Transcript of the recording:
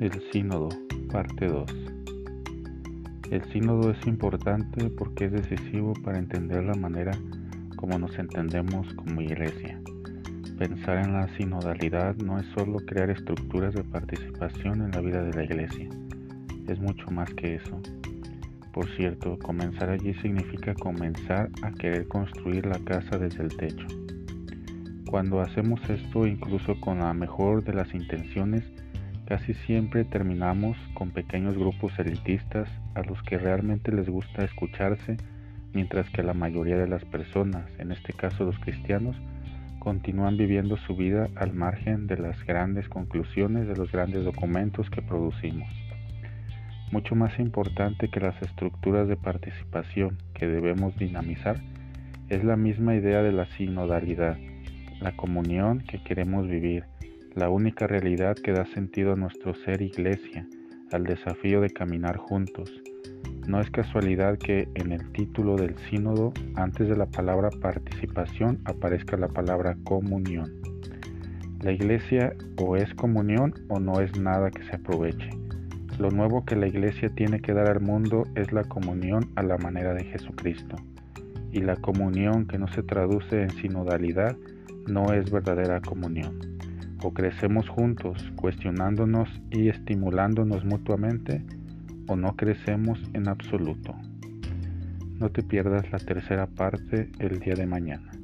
El sínodo, parte 2. El sínodo es importante porque es decisivo para entender la manera como nos entendemos como iglesia. Pensar en la sinodalidad no es solo crear estructuras de participación en la vida de la iglesia, es mucho más que eso. Por cierto, comenzar allí significa comenzar a querer construir la casa desde el techo. Cuando hacemos esto, incluso con la mejor de las intenciones, Casi siempre terminamos con pequeños grupos elitistas a los que realmente les gusta escucharse, mientras que la mayoría de las personas, en este caso los cristianos, continúan viviendo su vida al margen de las grandes conclusiones de los grandes documentos que producimos. Mucho más importante que las estructuras de participación que debemos dinamizar es la misma idea de la sinodalidad, la comunión que queremos vivir, la única realidad que da sentido a nuestro ser iglesia, al desafío de caminar juntos. No es casualidad que en el título del sínodo, antes de la palabra participación, aparezca la palabra comunión. La iglesia o es comunión o no es nada que se aproveche. Lo nuevo que la iglesia tiene que dar al mundo es la comunión a la manera de Jesucristo. Y la comunión que no se traduce en sinodalidad no es verdadera comunión o crecemos juntos cuestionándonos y estimulándonos mutuamente o no crecemos en absoluto. No te pierdas la tercera parte el día de mañana.